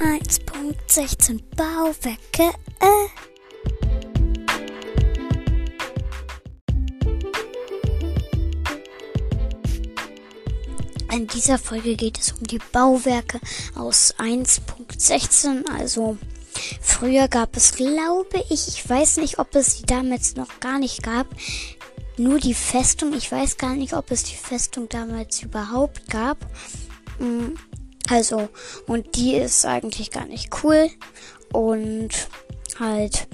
1.16 Bauwerke. Äh. In dieser Folge geht es um die Bauwerke aus 1.16. Also früher gab es, glaube ich, ich weiß nicht, ob es die damals noch gar nicht gab, nur die Festung. Ich weiß gar nicht, ob es die Festung damals überhaupt gab. Also, und die ist eigentlich gar nicht cool. Und halt,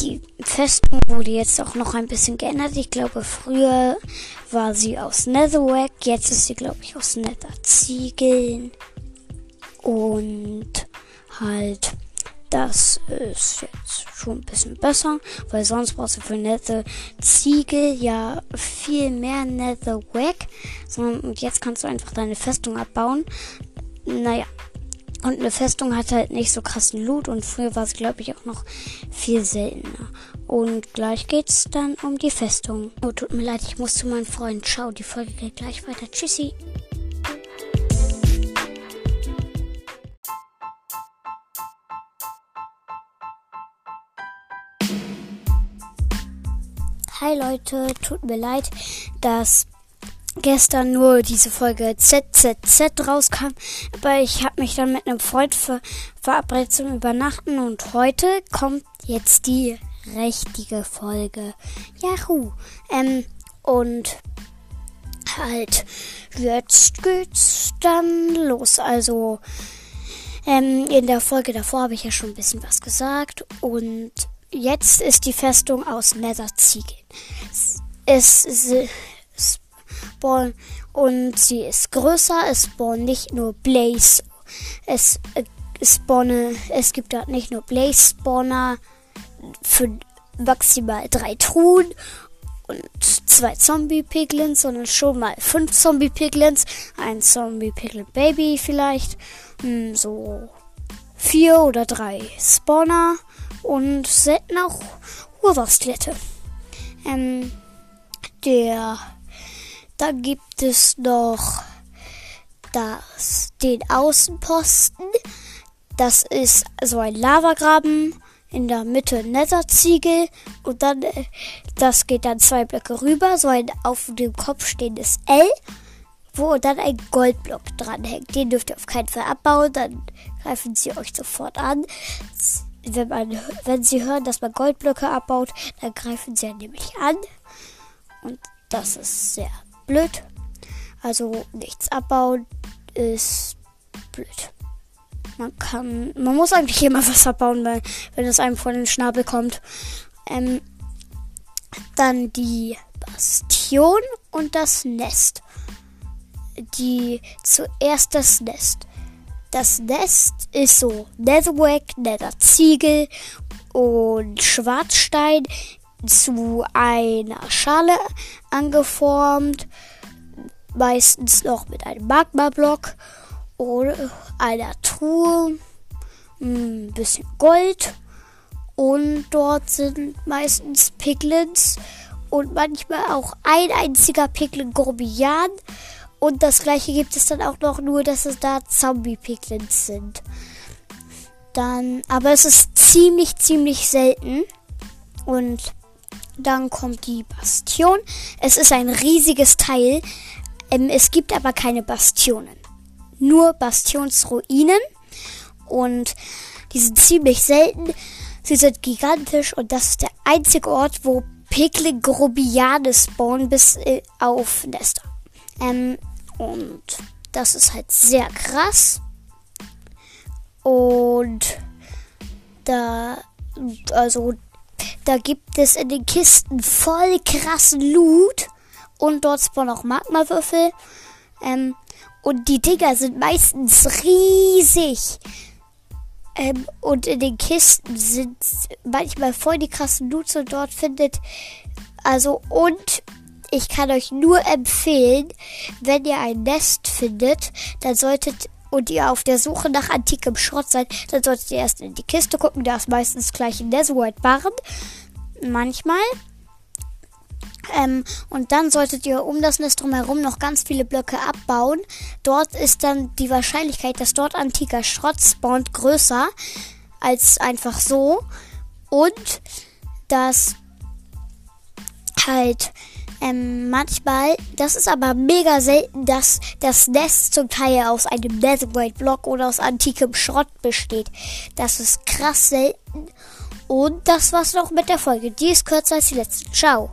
die Festung wurde jetzt auch noch ein bisschen geändert. Ich glaube, früher war sie aus Netherrack. Jetzt ist sie, glaube ich, aus Netherziegeln. Und halt, das ist jetzt schon ein bisschen besser, weil sonst brauchst du für Nether Ziegel ja viel mehr Netherrack. Und jetzt kannst du einfach deine Festung abbauen. Naja. Und eine Festung hat halt nicht so krassen Loot und früher war es, glaube ich, auch noch viel seltener. Und gleich geht's dann um die Festung. Oh, tut mir leid, ich muss zu meinem Freund. Ciao, die Folge geht gleich weiter. Tschüssi. Hi Leute, tut mir leid, dass gestern nur diese Folge ZZZ rauskam, aber ich habe mich dann mit einem Freund ver verabredet zum Übernachten und heute kommt jetzt die richtige Folge. Yahoo! Ähm, und halt, jetzt geht's dann los. Also, ähm, in der Folge davor habe ich ja schon ein bisschen was gesagt und jetzt ist die Festung aus Netherziegeln. Es, es, es spawn und sie ist größer. Es spawnen nicht nur Blaze. Es äh, spawne, es gibt dort nicht nur Blaze Spawner für maximal drei Truhen und zwei Zombie-Piglins, sondern schon mal fünf Zombie-Piglins, ein Zombie-Piglin-Baby vielleicht, hm, so vier oder drei Spawner und selten auch Urwasklette. Ähm, der, da gibt es noch das, den Außenposten. Das ist so ein Lavagraben in der Mitte Netherziegel und dann, äh, das geht dann zwei Blöcke rüber, so ein auf dem Kopf stehendes L, wo dann ein Goldblock dranhängt. Den dürft ihr auf keinen Fall abbauen, dann greifen sie euch sofort an wenn, man, wenn sie hören, dass man Goldblöcke abbaut, dann greifen sie ja nämlich an. Und das ist sehr blöd. Also nichts abbauen ist blöd. Man kann, man muss eigentlich immer was abbauen, weil, wenn es einem vor den Schnabel kommt. Ähm, dann die Bastion und das Nest. Die zuerst das Nest. Das Nest ist so Netherrack, Netherziegel und Schwarzstein zu einer Schale angeformt. Meistens noch mit einem Magma-Block oder einer Truhe. Ein bisschen Gold. Und dort sind meistens Piglins und manchmal auch ein einziger Piglin Grobian und das gleiche gibt es dann auch noch, nur dass es da Zombie-Piglins sind. Dann, aber es ist ziemlich, ziemlich selten. Und dann kommt die Bastion. Es ist ein riesiges Teil. Ähm, es gibt aber keine Bastionen. Nur Bastionsruinen. Und die sind ziemlich selten. Sie sind gigantisch und das ist der einzige Ort, wo Piglin Grobiane spawnen bis äh, auf Nester. Ähm, und das ist halt sehr krass. Und da, also, da gibt es in den Kisten voll krassen Loot. Und dort spawnen auch Magmawürfel. Ähm, und die Dinger sind meistens riesig. Ähm, und in den Kisten sind manchmal voll die krassen Loot und dort findet. Also, und ich kann euch nur empfehlen, wenn ihr ein Nest findet, dann solltet und ihr auf der Suche nach antikem Schrott seid, dann solltet ihr erst in die Kiste gucken. Da ist meistens gleich ein Netherite Barren. Manchmal. Ähm, und dann solltet ihr um das Nest drumherum noch ganz viele Blöcke abbauen. Dort ist dann die Wahrscheinlichkeit, dass dort antiker Schrott spawnt, größer als einfach so. Und dass halt ähm, manchmal, das ist aber mega selten, dass das Nest zum Teil aus einem Netherite Block oder aus antikem Schrott besteht. Das ist krass selten. Und das war's noch mit der Folge. Die ist kürzer als die letzte. Ciao.